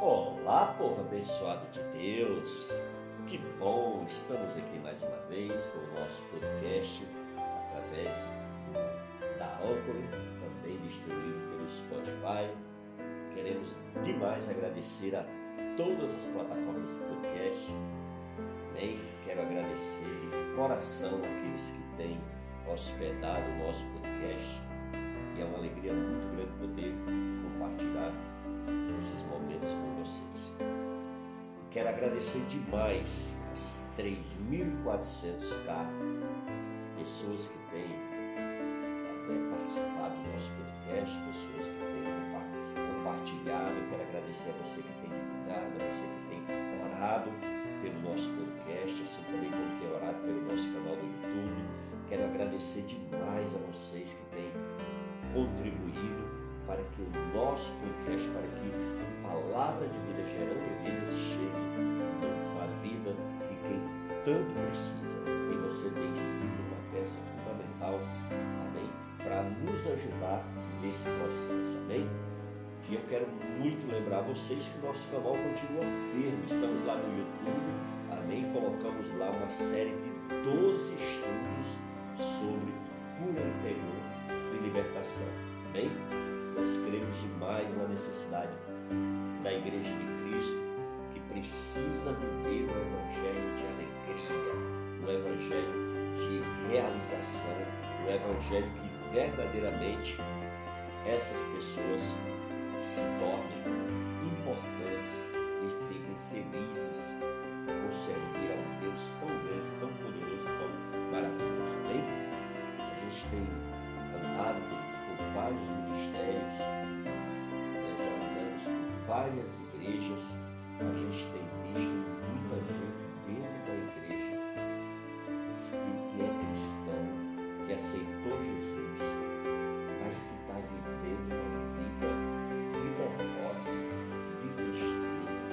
Olá, povo abençoado de Deus! Que bom, estamos aqui mais uma vez com o nosso podcast através da Anchor, também distribuído pelo Spotify. Queremos demais agradecer a todas as plataformas do podcast. Amém? Quero agradecer de coração aqueles que têm hospedado o nosso podcast. E é uma alegria muito grande poder compartilhar esses momentos com vocês. E quero agradecer demais as 3.400 pessoas que têm até participado do nosso podcast, pessoas que têm compartilhado. Eu quero agradecer a você que tem divulgado, a você que tem orado pelo nosso podcast, assim também como tem orado pelo nosso canal do YouTube. Quero agradecer demais a vocês que têm contribuído para que o nosso podcast, para que a palavra de vida gerando vidas chegue à vida de quem tanto precisa. E você tem sido uma peça fundamental, amém, para nos ajudar nesse processo, amém? E eu quero muito lembrar vocês que o nosso canal continua firme. Estamos lá no YouTube, amém? Colocamos lá uma série de 12 estudos sobre cura interior e libertação, amém? Nós cremos demais na necessidade da Igreja de Cristo que precisa viver um evangelho de alegria, um evangelho de realização, um evangelho que verdadeiramente essas pessoas se tornem importantes várias igrejas, a gente tem visto muita gente dentro da igreja que é cristão, que aceitou Jesus, mas que está vivendo uma vida de derrota, de tristeza.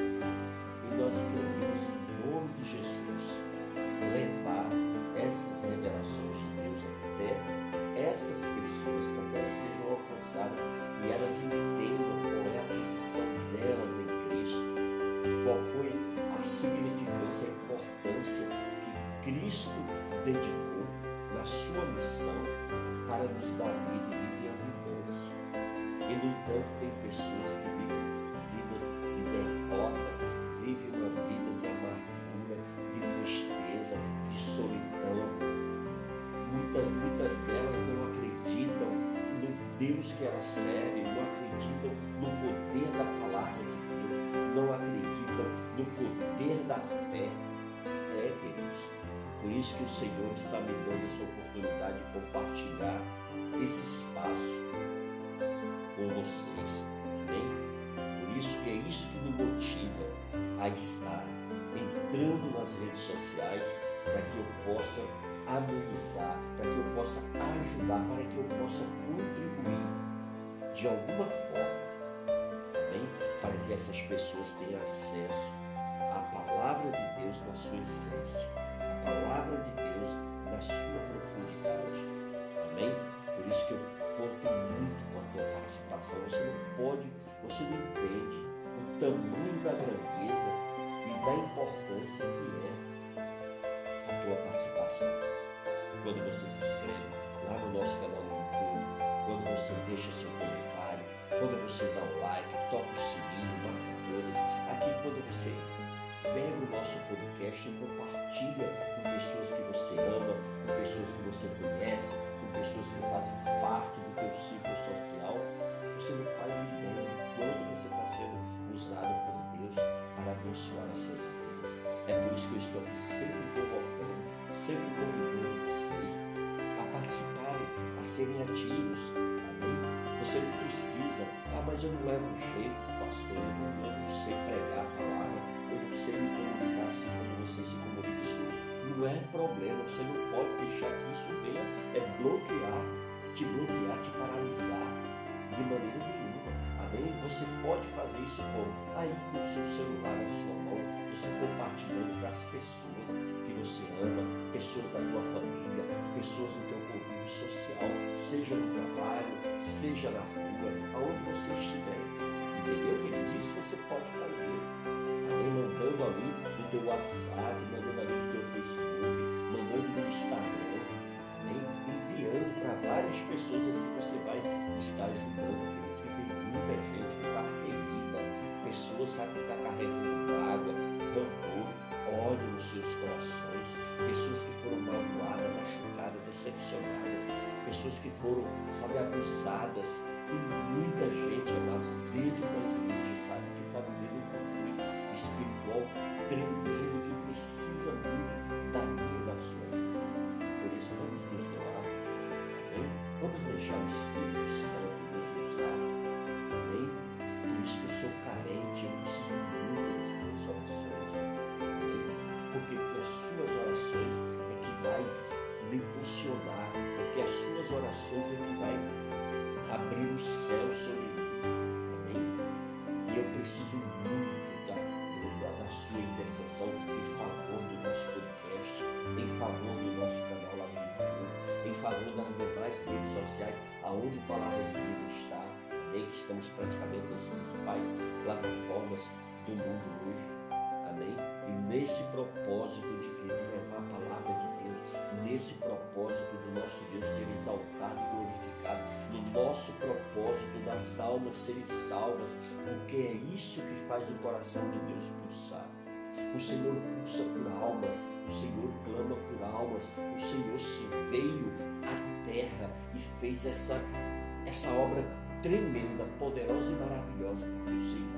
E nós queremos, em nome de Jesus, levar essas revelações de Deus até essas pessoas, para que elas sejam alcançadas e elas entendam qual é a posição delas em Cristo, qual foi a significância, a importância que Cristo dedicou na sua missão para nos dar vida e vida em abundância. E, no entanto, tem pessoas que vivem vidas de derrota, Deus que elas servem, não acreditam no poder da palavra de Deus, não acreditam no poder da fé. É, queridos. Por isso que o Senhor está me dando essa oportunidade de compartilhar esse espaço com vocês. Amém? Por isso que é isso que me motiva a estar entrando nas redes sociais para que eu possa amenizar, para que eu possa ajudar, para que eu possa contribuir de alguma forma, amém? Para que essas pessoas tenham acesso à palavra de Deus na sua essência, à palavra de Deus na sua profundidade, amém? Por isso que eu conto muito com a tua participação. Você não pode, você não entende o tamanho da grandeza e da importância que é a tua participação. Quando você se inscreve lá no nosso canal no YouTube, quando você deixa seu quando você dá um like, toca o sininho, marca todas. Aqui quando você pega o nosso podcast e compartilha com pessoas que você ama, com pessoas que você conhece, com pessoas que fazem parte do teu ciclo social, você não faz ideia do quanto você está sendo usado por Deus para abençoar essas vidas. É por isso que eu estou aqui sempre convocando, sempre convidando vocês a participarem, a serem ativos. Você não precisa, ah, mas eu não levo jeito, pastor, eu não, sei pregar a palavra, eu não sei me comunicar assim como você se comunica. Isso não é problema, você não pode deixar que isso venha é bloquear, te bloquear, te paralisar de maneira nenhuma. Amém? Você pode fazer isso como? Aí com o seu celular na sua mão, você compartilhando para as pessoas que você ama, pessoas da tua família, pessoas do teu convívio social, seja no trabalho, seja na rua, aonde você estiver. Entendeu, queridos? Isso você pode fazer. teu WhatsApp, mandando ali no teu Facebook, mandando no Instagram, né? enviando para várias pessoas, assim você vai estar ajudando, queridos, que tem muita gente que está ferida, pessoas, sabe, que está carregando água, rancor, ódio nos seus corações, pessoas que foram magoadas, machucadas, decepcionadas, pessoas que foram, sabe, abusadas. Tem muita gente, amados, dentro da igreja, sabe, que está vivendo um conflito espiritual tremendo, que precisa muito da minha da sua ajuda. Por isso, vamos nos doar. Amém? Vamos deixar o Espírito Santo nos usar. Amém? Por isso que eu sou carente, eu preciso intercessão em favor do nosso podcast, em favor do nosso canal lá no YouTube, em favor das demais redes sociais aonde o Palavra de Vida está. Amém? Que estamos praticamente nas principais plataformas do mundo hoje. Amém? E nesse propósito de, que, de levar a palavra de Deus, nesse propósito do nosso Deus ser exaltado e glorificado, no nosso propósito das almas serem salvas, porque é isso que faz o coração de Deus pulsar. O Senhor pulsa por almas, o Senhor clama por almas, o Senhor se veio à terra e fez essa, essa obra tremenda, poderosa e maravilhosa, porque o Senhor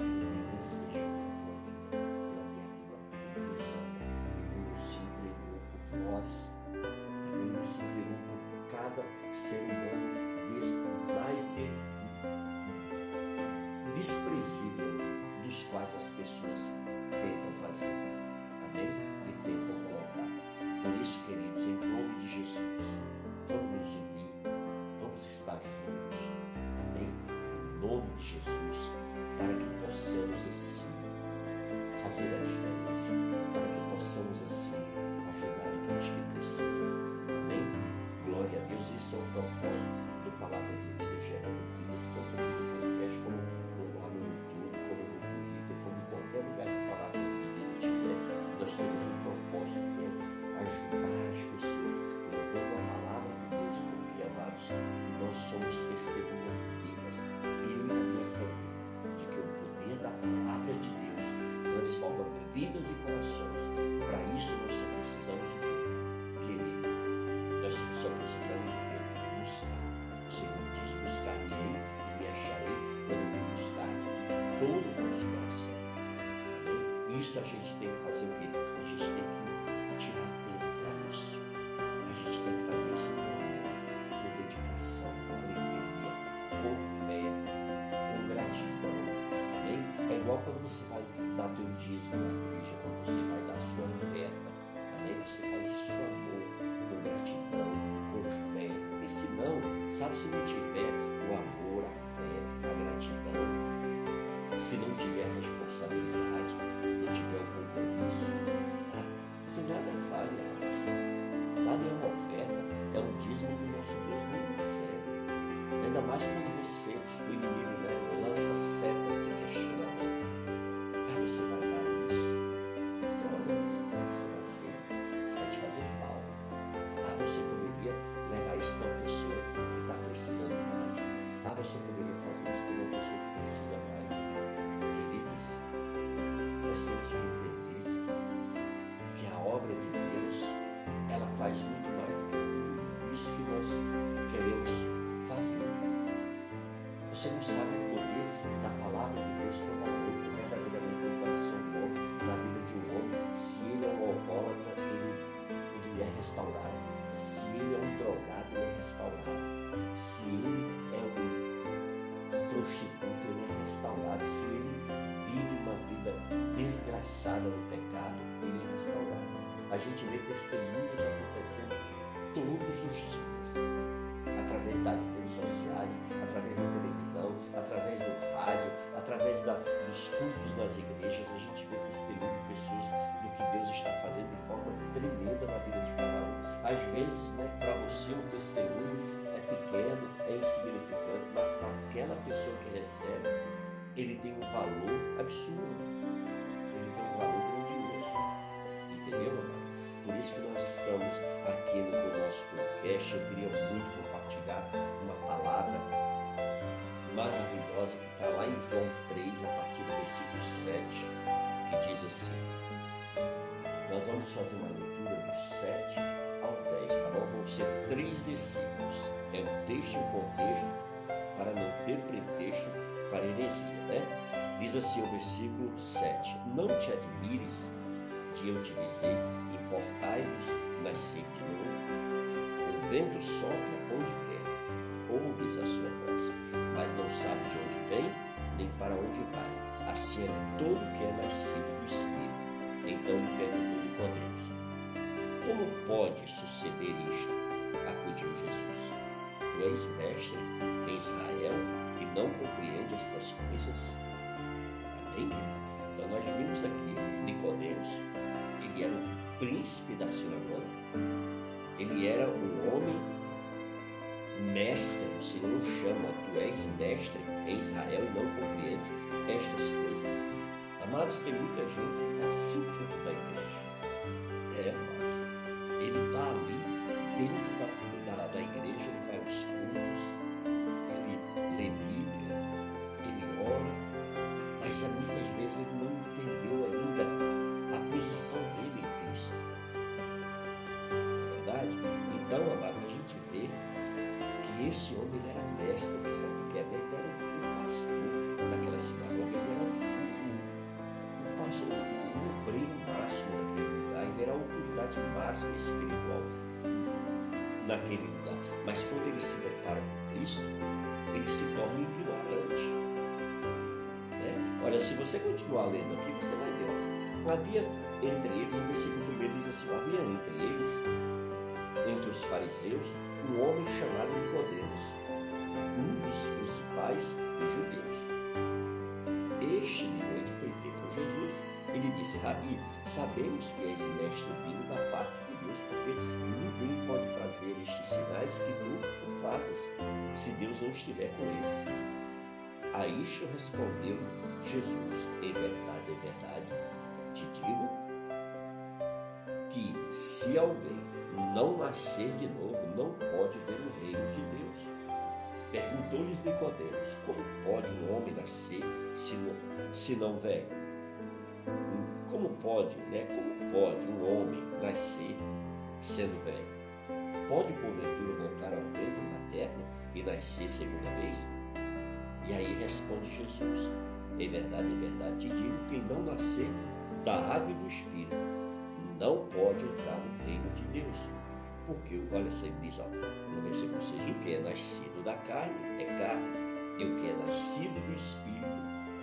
ele tem desejo pela tua vida, pela minha vida, Ele nos ama, Ele nos entregou por nós? Ele se entregou por cada ser humano, desde mais de, desprezível dos quais as pessoas tentam fazer, Amém? E tentam colocar. Por isso, queridos, em nome de Jesus, vamos nos unir, vamos estar juntos, Amém? Em nome de Jesus, para que possamos assim fazer a diferença, para que possamos assim ajudar aqueles que precisam. Amém? Glória a Deus, esse é o propósito do Palavra de Vida, gerando vidas, tanto vidas e corações. Para isso nós só precisamos o quê? Querer. Nós só precisamos o quê? Buscar. O Senhor diz, buscar-me e me acharei quando buscar de todo o nosso coração. Isso a gente tem que fazer o quê? Dízimo na igreja, quando você vai dar a sua oferta. Amém? Você faz isso com amor, com gratidão, com fé. Porque senão, sabe, se não tiver o amor, a fé, a gratidão, se não tiver a responsabilidade, não tiver o compromisso, ah, não tem nada vale, amados. Sabe, é uma oferta, é um dízimo que o nosso Deus não recebe. Ainda mais quando faz muito mais do que isso que nós queremos fazer. Você não sabe o poder da palavra de Deus quando ela entra verdadeiramente no coração do homem, na vida de um homem. Se ele é um alcoólatra, ele, ele é restaurado. Se ele é um drogado, ele é restaurado. Se ele é um prostituto, ele é restaurado. Se ele vive uma vida desgraçada no é restaurado. A gente vê testemunhos acontecendo todos os dias através das redes sociais, através da televisão, através do rádio, através da, dos cultos nas igrejas, a gente vê testemunho de pessoas do que Deus está fazendo de forma tremenda na vida de cada um. Às vezes, né, para você o testemunho é pequeno, é insignificante, mas para aquela pessoa que recebe, ele tem um valor absurdo. Isso que nós estamos aqui no nosso podcast. Eu queria muito compartilhar uma palavra maravilhosa que está lá em João 3, a partir do versículo 7, que diz assim. Nós vamos fazer uma leitura do 7 ao 10, tá bom? Vão ser três versículos. É um texto e um contexto para não ter pretexto para heresia, né? Diz assim o versículo 7: Não te admires de eu te dizer, importai-vos nascer de novo. O vento sopra onde quer, ouves a sua voz, mas não sabe de onde vem nem para onde vai. Assim é todo que é nascido do Espírito. Então lhe perguntou Nicodemos: Como pode suceder isto? Acudiu Jesus. Tu és mestre em Israel e não compreende estas coisas? Amém, querido? Então nós vimos aqui Nicodemos, ele era o príncipe da sinagoga, ele era um homem mestre, o Senhor chama, tu és mestre em Israel e não compreendes estas coisas. Amados, tem muita gente que está assim dentro da igreja. É, amados. Ele está ali dentro esse homem ele era mestre, sabe o que é? Ele era um pastor naquela sinagoga, ele era um pastor, um obreiro máximo naquele lugar, ele era a autoridade máxima espiritual naquele lugar. Mas quando ele se depara com Cristo, ele se torna ignorante. Né? Olha, se você continuar lendo aqui, você vai ver. Havia entre eles, o versículo 1 diz assim: havia entre eles, entre os fariseus, um homem chamado Nicodemos, um dos principais judeus. Este de noite foi ter com Jesus. Ele disse: Rabi, sabemos que és mestre vindo da parte de Deus, porque ninguém pode fazer estes sinais que tu o fazes, se Deus não estiver com ele. A isto respondeu Jesus: Em verdade, em verdade, te digo que se alguém não nascer de novo, não pode ver o reino de Deus. Perguntou-lhes Nicodemos, como pode um homem nascer se não, se não velho? Como pode, né? Como pode um homem nascer sendo velho? Pode porventura voltar ao ventre materno e nascer segunda vez? E aí responde Jesus: Em verdade, em verdade te digo, quem não nascer da água e do Espírito não pode entrar no reino de Deus. Porque, olha, você diz ó, no versículo 6, o que é nascido da carne é carne, e o que é nascido do Espírito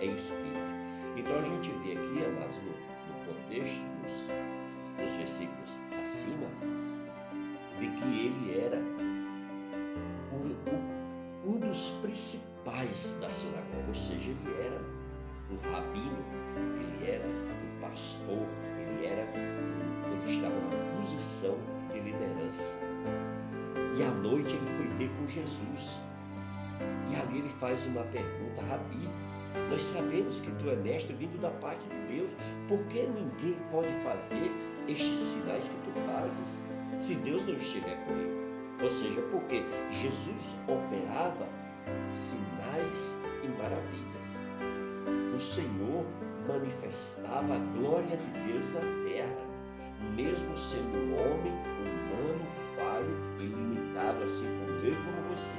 é Espírito. Então a gente vê aqui, amados, no, no contexto, nos, nos versículos acima, de que ele era o, o, um dos principais da sinagoga, ou seja, ele era um rabino, ele era um pastor, ele era ele estava na posição de liderança. E à noite ele foi ter com Jesus. E ali ele faz uma pergunta, Rabi, nós sabemos que tu é mestre vindo da parte de Deus, por que ninguém pode fazer estes sinais que tu fazes se Deus não estiver com ele? Ou seja, porque Jesus operava sinais e maravilhas. O Senhor manifestava a glória de Deus na terra, mesmo sendo homem humano, falho e limitado, assim e como você.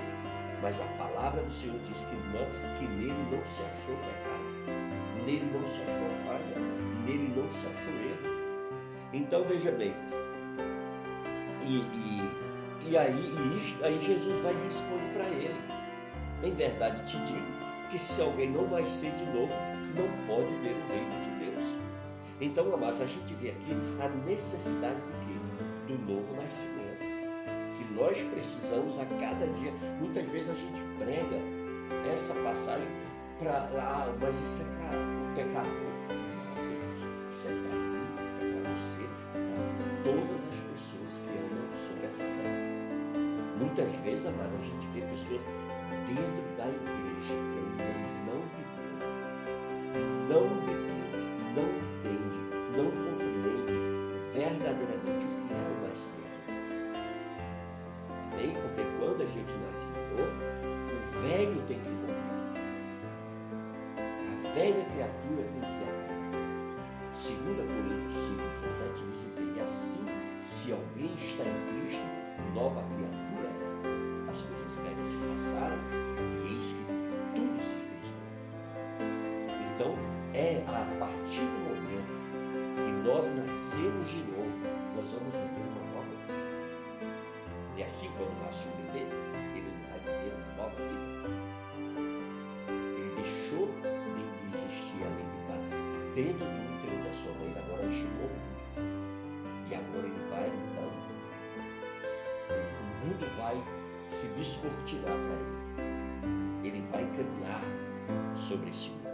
Mas a palavra do Senhor diz que, não, que nele não se achou pecado, nele não se achou falha, nele não se achou erro. Então veja bem, e, e, e aí, e isto, aí Jesus vai responder para ele. Em verdade te digo que se alguém não nascer de novo, não pode ver o reino de Deus. Então, amados, a gente vê aqui a necessidade do quê? Do novo nascimento. Que nós precisamos a cada dia. Muitas vezes a gente prega essa passagem para. Ah, mas isso é para o pecador. Não. Isso é para mim, é para você, é para todas as pessoas que andam sobre essa terra. Muitas vezes, amado, a gente vê pessoas dentro da igreja que ainda não viveu, não viveu, não gente nasce de novo, o velho tem que morrer. A velha criatura tem que acabar. 2 Coríntios 5, 17 diz o que? E assim, se alguém está em Cristo, nova criatura é. As coisas velhas se passaram e eis que tudo se fez novo. Então, é a partir do momento que nós nascemos de novo, nós vamos E assim, quando nasce um bebê, ele não vai viver uma nova vida. Ele deixou de existir a está dentro do útero da sua mãe, agora chegou ao mundo. E agora ele vai, então, o mundo vai se descortinar para ele. Ele vai caminhar sobre esse mundo.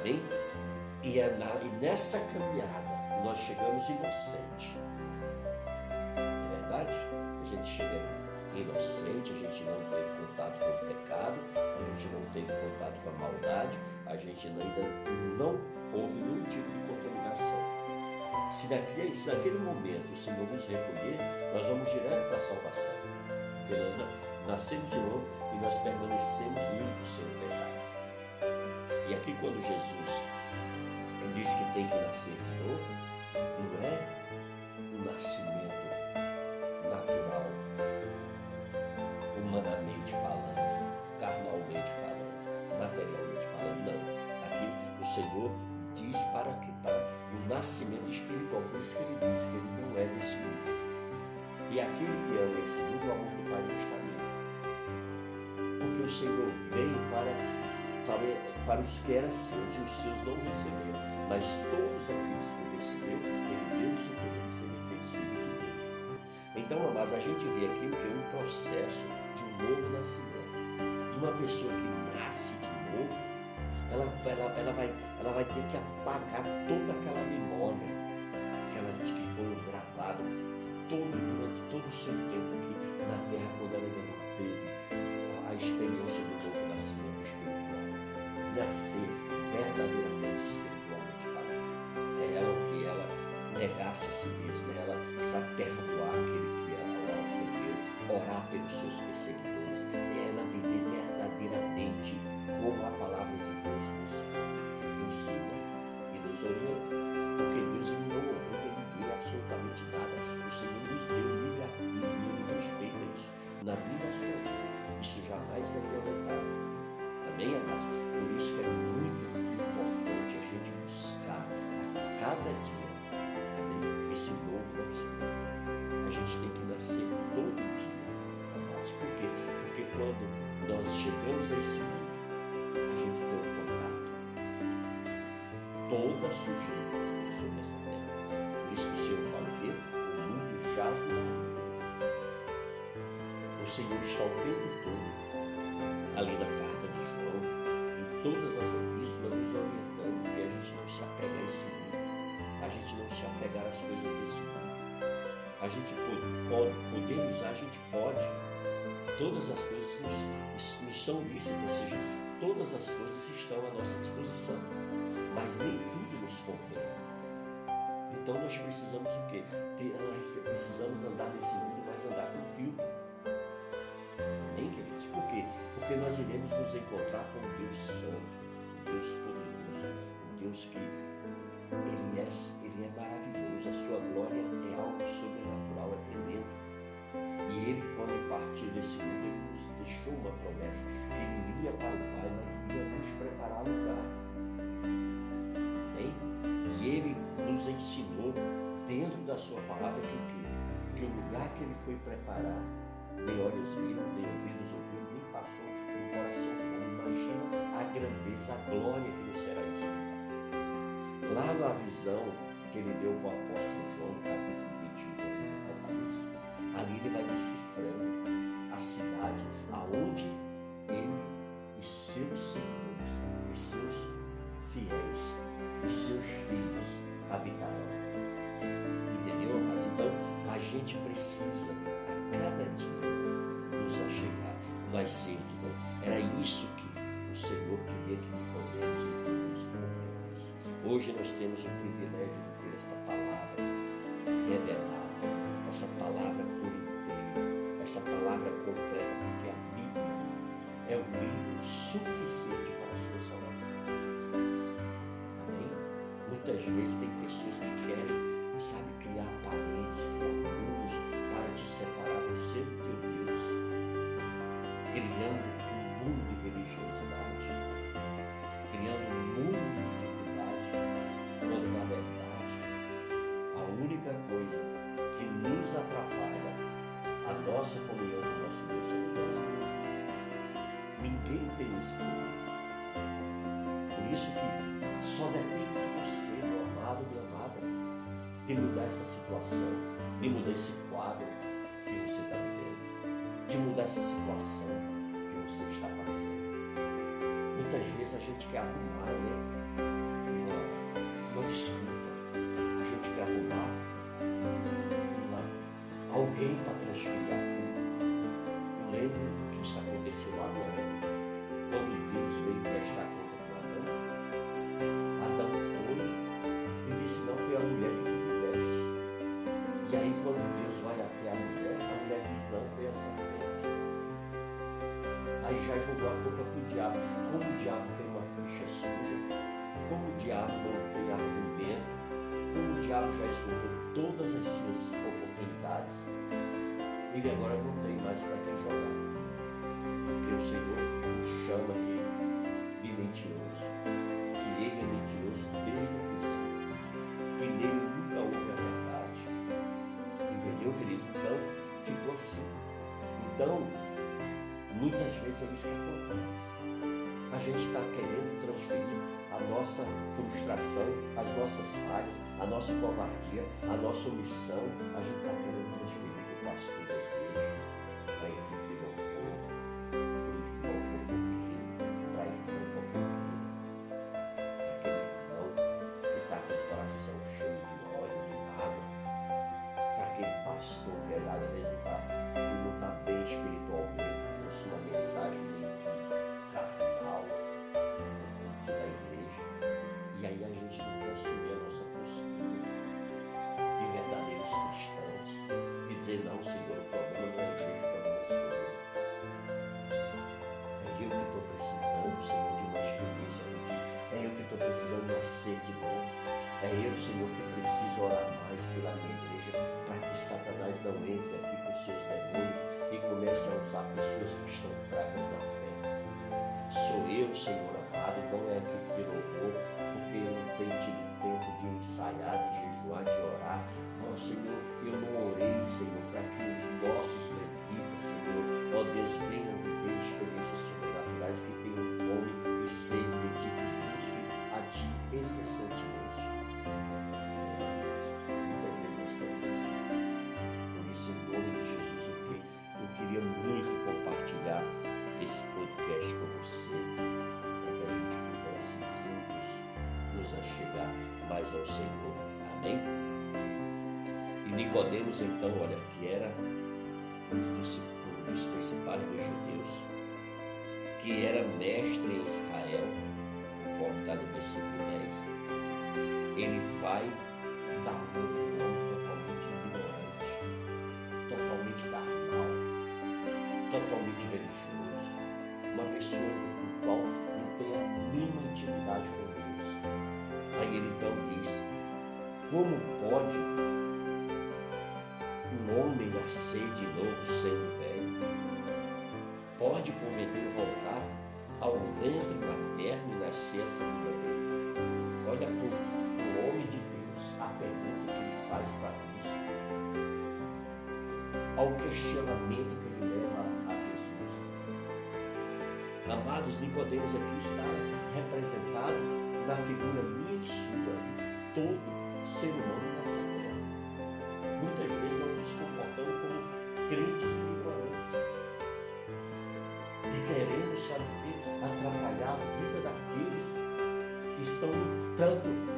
Amém? E, é na, e nessa caminhada nós chegamos inocente. Inocente, a gente não teve contato com o pecado, a gente não teve contato com a maldade, a gente ainda não houve nenhum tipo de contaminação. Se naquele, se naquele momento o Senhor nos recolher, nós vamos direto para a salvação. Porque nós nascemos de novo e nós permanecemos limpos sem o pecado. E aqui quando Jesus diz que tem que nascer de novo, não é um nascimento humanamente falando, carnalmente falando, materialmente falando, não. Aqui o Senhor diz para que para o nascimento espiritual, por isso que ele diz que ele não é desse mundo. E aquele que é desse mundo, o amor do Pai não está nele. Porque o Senhor veio para, para para os que eram seus, e os seus não receberam. Mas todos aqueles que receberam, ele deu-lhes o poder de serem feitos filhos de Deus. Então, mas a gente vê aqui o que é um processo novo nascimento. De uma pessoa que nasce de novo, ela, ela, ela, vai, ela vai ter que apagar toda aquela memória que, ela, que foi gravada todo, durante todo o seu tempo aqui na terra, quando ela ainda não teve a experiência do novo nascimento espiritual nascer verdadeiramente espiritualmente falando. É ela o que ela negasse a si mesma, ela sabe perdoar aquele que ela ofendeu, orar pelos seus perseguidores, é ela viver verdadeiramente como a palavra de Deus nos ensina e nos orienta. Porque Deus não obriga ninguém absolutamente nada. O Senhor nos deu livre arbítrio e Ele respeita isso na minha sua vida. Isso jamais é violentado. Amém, amados? Por isso que é muito importante a gente buscar a cada dia Toda sujeira sobre essa terra. Por isso que o Senhor fala o quê? O mundo já virá. O Senhor está o tempo todo ali na carta de João todas as epístolas nos orientando que a gente não se apega a esse mundo, a gente não se apegar às coisas desse mundo. A gente pode, pode a gente pode. Todas as coisas nos, nos são lícitas, ou seja, todas as coisas estão à nossa disposição, mas nem tudo nos convém. Então nós precisamos o quê? Ter, nós precisamos andar nesse mundo, mas andar com filtro. Amém, queridos? Por quê? porque nós iremos nos encontrar com um Deus santo, um Deus poderoso, um Deus que ele é, ele é maravilhoso, a sua glória é algo sobrenatural, é tremendo. E ele, quando partiu desse mundo, ele nos deixou uma promessa, que ele iria para o Pai, mas iria nos preparar lugar. Amém? E ele nos ensinou dentro da sua palavra que o quê? Que o lugar que ele foi preparar, nem olhos viram, nem ouvidos ouviram, nem passou coração imagina a grandeza, a glória que nos será esse lugar. Lá na visão que ele deu para o apóstolo João, no capítulo mais cedo era isso que o Senhor queria que Nicodemos entendesse compreendesse. Hoje nós temos o privilégio de ter esta palavra revelada, essa palavra por inteira, essa palavra completa, porque a Bíblia é um livro suficiente para a sua salvação. Amém? Muitas vezes tem pessoas que querem, sabe, criar paredes, criar mundos para te separar criando um mundo de religiosidade, criando um mundo de dificuldade, quando na verdade a única coisa que nos atrapalha a nossa comunhão com o nosso Deus somos nós mesmos. Ninguém tem esse poder. Por isso que só depende de você, meu amado, minha amada, de mudar essa situação, de mudar esse quadro que você está vivendo, de mudar essa situação você está passando. Muitas vezes a gente quer arrumar né, uma, uma desculpa, a gente quer arrumar uma, alguém para transferir Já jogou a culpa para o diabo. Como o diabo tem uma ficha suja, como o diabo não tem argumento, como o diabo já esgotou todas as suas oportunidades, ele agora não tem mais para quem jogar. Porque o Senhor o chama de, de mentiroso. Que ele é mentiroso desde o princípio. Que nele nunca houve a verdade. Entendeu, queridos? Então, ficou assim. Então, muitas vezes é isso que acontece. A gente está querendo transferir a nossa frustração, as nossas falhas, a nossa covardia, a nossa omissão, a gente está querendo transferir para o pastor fome e sede de ti, que busquem a ti incessantemente. Muitas vezes nós estamos assim. Por isso, em nome de Jesus, eu, eu queria muito compartilhar esse podcast com você, para que a gente pudesse juntos nos achegar mais ao Senhor. Amém? E Nicodemos, então, olha, que era um dos principais dos judeus, que era mestre em Israel, conforme está no versículo 10, ele vai dar um homem totalmente ignorante, totalmente carnal, totalmente religioso, uma pessoa com qual não tem a mínima intimidade com Deus. Aí ele então diz: Como pode um homem nascer de novo sendo velho? Pode porventura voltar ao ventre materno e nascer a segunda vez? Olha para o homem de Deus a pergunta que ele faz para Cristo ao questionamento que ele leva a Jesus. Amados, Nicodemos aqui está representado na figura minha e sua de todo ser humano nessa terra. Muitas vezes nós nos comportamos como crentes lutando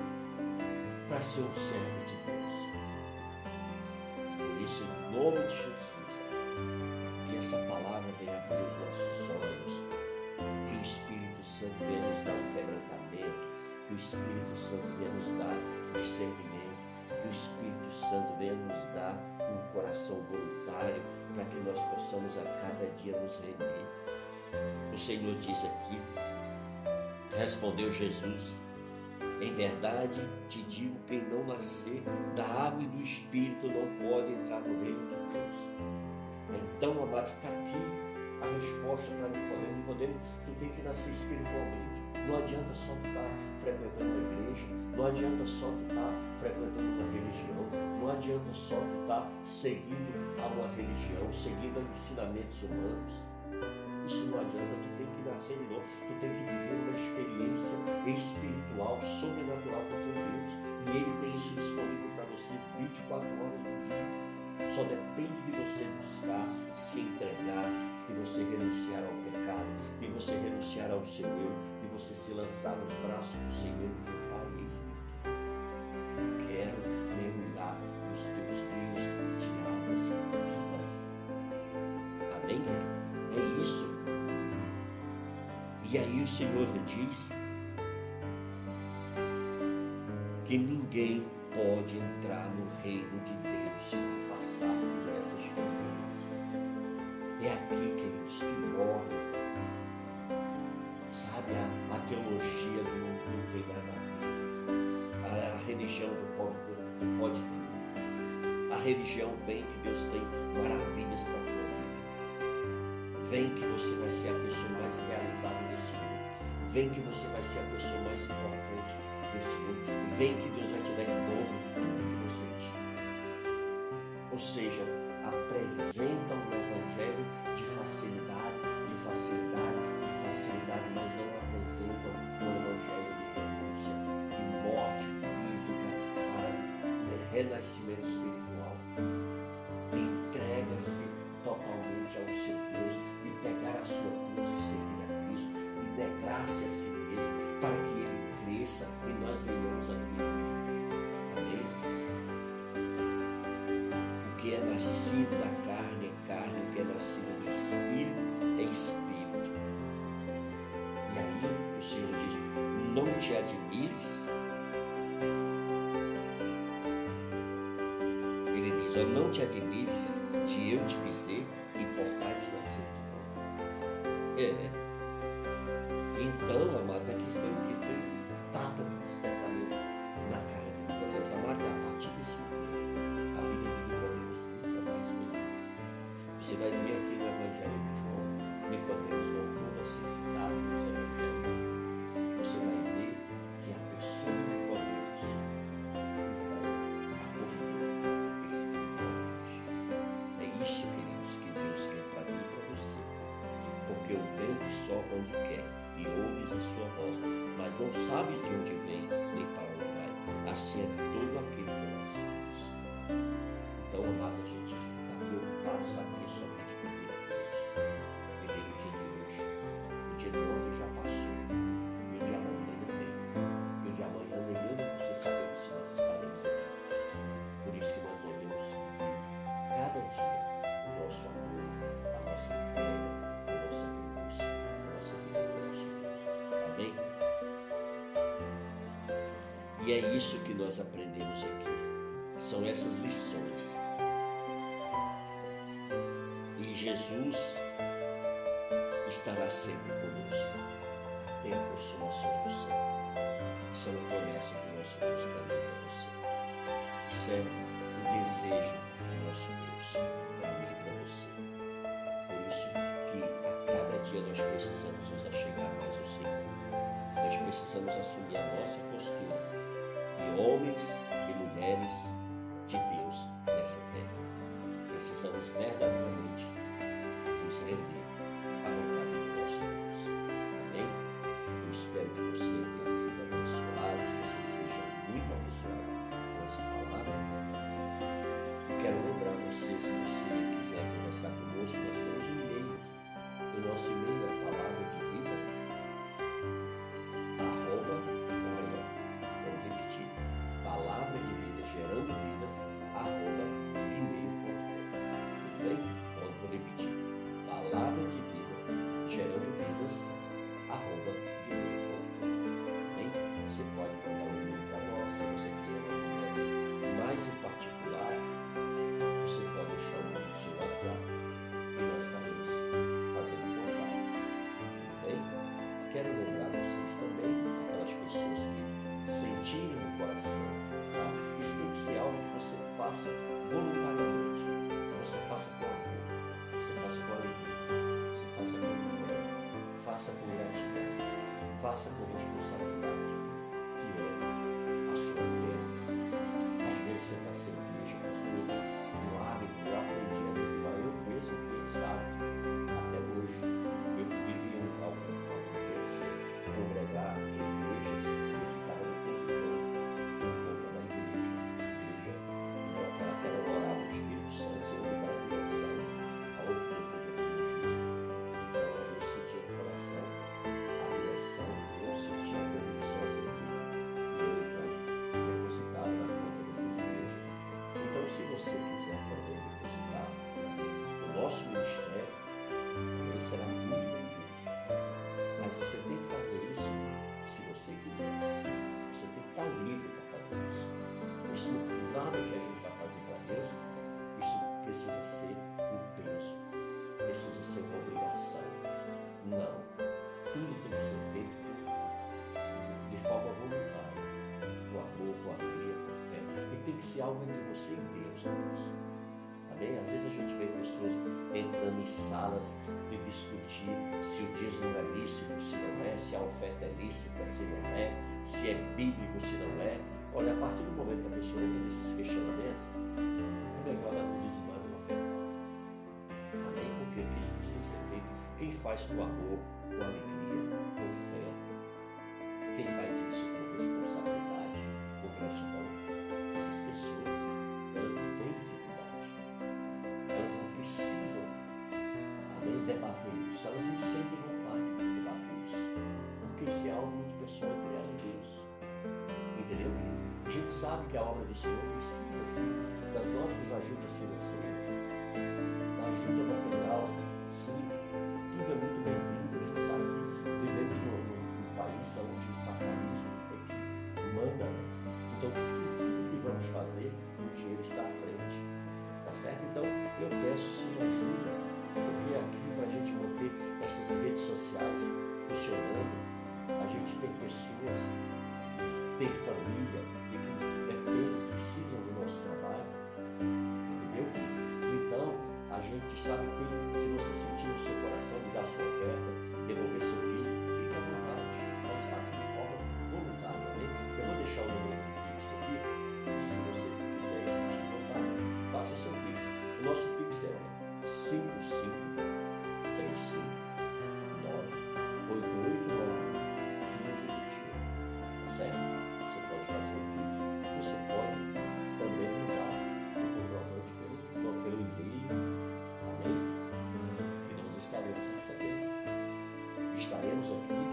para ser um servo de Deus. Por isso, em nome de Jesus, que essa palavra venha abrir os nossos olhos, que o Espírito Santo venha nos dar um quebrantamento, que o Espírito Santo venha nos dar discernimento, que o Espírito Santo venha nos dar um coração voluntário para que nós possamos a cada dia nos render. O Senhor diz aqui, respondeu Jesus, em verdade te digo: quem não nascer da água e do Espírito não pode entrar no reino de Deus. Então, amados, está aqui a resposta para Nicodemo. Nicodemo, tu tem que nascer espiritualmente. Não adianta só tu estar tá frequentando uma igreja, não adianta só tu estar tá frequentando uma religião, não adianta só tu estar tá seguindo a uma religião, seguindo ensinamentos humanos. Isso não adianta, tu nascer de novo, tu tem que viver uma experiência espiritual, sobrenatural com teu Deus. E Ele tem isso disponível para você 24 horas por dia. Só depende de você buscar, se entregar, de você renunciar ao pecado, de você renunciar ao seu eu, de você se lançar nos braços do Senhor Senhor diz que ninguém pode entrar no reino de Deus se não passar por essa experiência. É aqui, queridos, que morre. Sabe, a, a teologia do não, não tem nada a ver. A, a religião do pode, do pode tudo. A religião vem que Deus tem maravilhas para tua vida. Vem que você vai ser a pessoa mais realizada desse mundo. Vem que você vai ser a pessoa mais importante desse mundo. Vem que Deus vai te dar em dobro tudo que você tinha. Ou seja, apresenta um evangelho de facilidade, de facilidade, de facilidade, mas não apresenta um evangelho de renúncia, de morte física para renascimento espiritual. Nascido da carne é carne, o que é nascido do Espírito é Espírito. E aí o Senhor diz: não te admires. Ele diz: oh, não te admires de eu te dizer, importais nascer de novo. É. Então, amados, aqui foi o que foi etapa de despertamento na cara de Nicodemos. Amados, a partir desse momento, Você vai ver aqui no Evangelho de João, Nicodemos voltou a ser citado nos Evangelhos. Você vai ver que a pessoa de Nicodemos, então, acordou espiritualmente. É isso, queridos, que Deus quer para mim e para você. Porque o vento sopra onde quer e ouves a sua voz, mas não sabes de onde vem nem para onde vai. Assim é todo aquele que nasce. Então, amados, a gente está preocupado, saber E é isso que nós aprendemos aqui. São essas lições. E Jesus estará sempre conosco até a consumação do céu. Isso é uma promessa do nosso Deus para mim para você. Isso é um desejo do nosso Deus para mim e para você. Por isso que a cada dia nós precisamos nos achegar mais ao Senhor. Nós precisamos assumir a nossa postura homens e mulheres de Deus nessa terra. Precisamos verdadeiramente nos render com responsabilidade, que você quiser também depositar o nosso ministério, também será muito bem-vindo. Mas você tem que fazer isso se você quiser. Você tem que estar livre para fazer isso. Isso nada que a gente vai fazer para Deus, isso precisa ser um peso, precisa ser uma obrigação. Não. Tudo tem que ser feito de forma voluntária, com amor, com alegria, com fé. E tem que ser algo entre você e Deus, amados. Amém? Às vezes a gente vê pessoas entrando em salas de discutir se o dízimo é lícito, se não é, se a oferta é lícita, se não é, se é bíblico, se não é. Olha, a partir do momento que a pessoa entra nesses questionamentos, é melhor ela não dizimar de oferta. Amém? Porque isso precisa ser feito. Quem faz com amor, com alegria, não sentem vontade de debater isso. Porque isso é algo muito pessoal entre ela e Deus. Entendeu, queridos? A gente sabe que a obra do Senhor precisa, sim, das nossas ajudas financeiras, tem pessoas têm família music.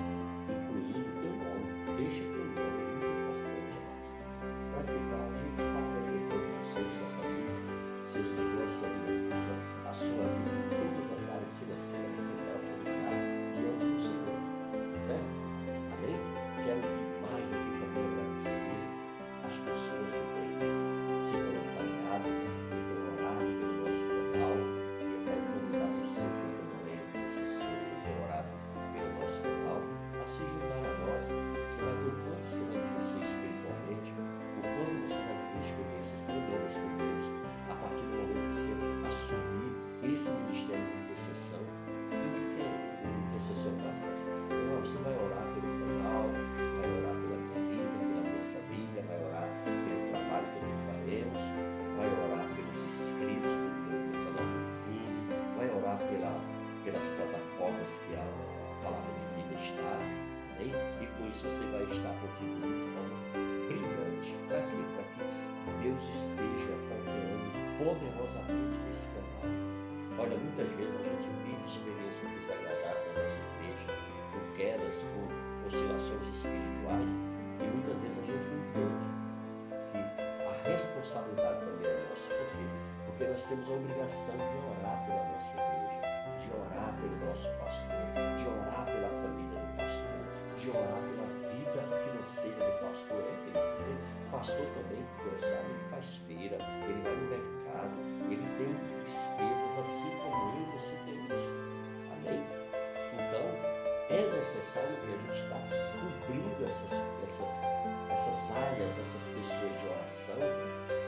Pelas plataformas que a, palavra de vida está, amém? E com isso você vai estar contribuindo de forma brilhante. Para quê? Para que Deus esteja operando poderosamente nesse canal. Olha, muitas vezes a gente vive experiências desagradáveis na nossa igreja, por quedas, por oscilações espirituais, e muitas vezes a gente não entende que a responsabilidade também é nossa. Por quê? Porque nós temos a obrigação de orar pela nossa igreja, de orar pelo nosso pastor, de orar pela família do pastor, de orar pela vida financeira do pastor. É, querido, o pastor também, sabe, ele faz feira, ele vai no mercado, ele tem despesas assim como eu você temos. Amém? Então, é necessário que a gente está cobrindo essas, essas, essas áreas, essas pessoas de oração.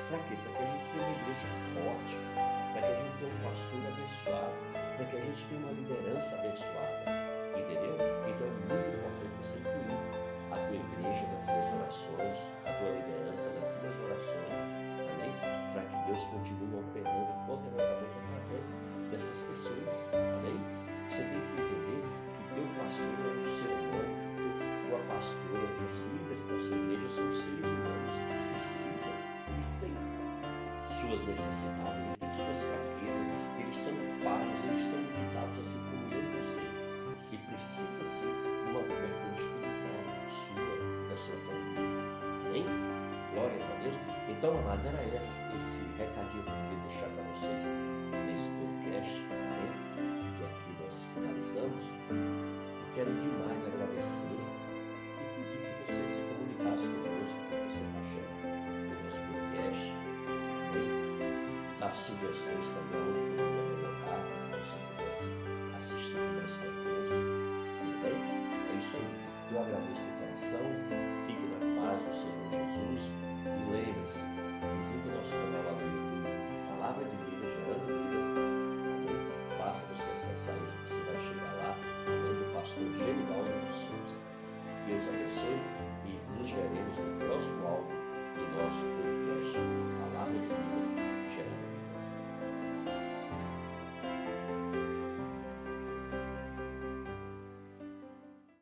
Para quê? Para que a gente tenha uma igreja forte, para que a gente tenha um pastor abençoado, para que a gente tenha uma liderança abençoada. Entendeu? Então é muito importante você incluir a tua igreja nas tuas orações, a tua liderança nas tuas orações. Amém? Para que Deus continue operando poderosamente através dessas pessoas. Amém? Você tem que entender que teu pastor é um ser humano, tua pastora, os líderes da sua igreja são seres humanos precisam, eles têm suas necessidades, eles têm suas fraquezas, eles são falhos, eles são limitados assim como eu e você. E precisa ser uma cobertura espiritual sua, da sua família. Amém? Glórias a Deus. Então, amados, era esse, esse recadinho que eu queria deixar para vocês nesse podcast. Amém? finalizamos, eu quero demais agradecer sugestões também onde poderia melhorar, para que você pudesse assistir com mais frequência. Tudo bem? É isso aí. Eu agradeço do coração, fique na paz do Senhor Jesus e lembre-se, visite o nosso canal lá no YouTube, Palavra de Vida Gerando Vidas basta você acessar isso que você vai chegar lá, além do pastor Genivaldo de Souza. Deus abençoe e nos veremos no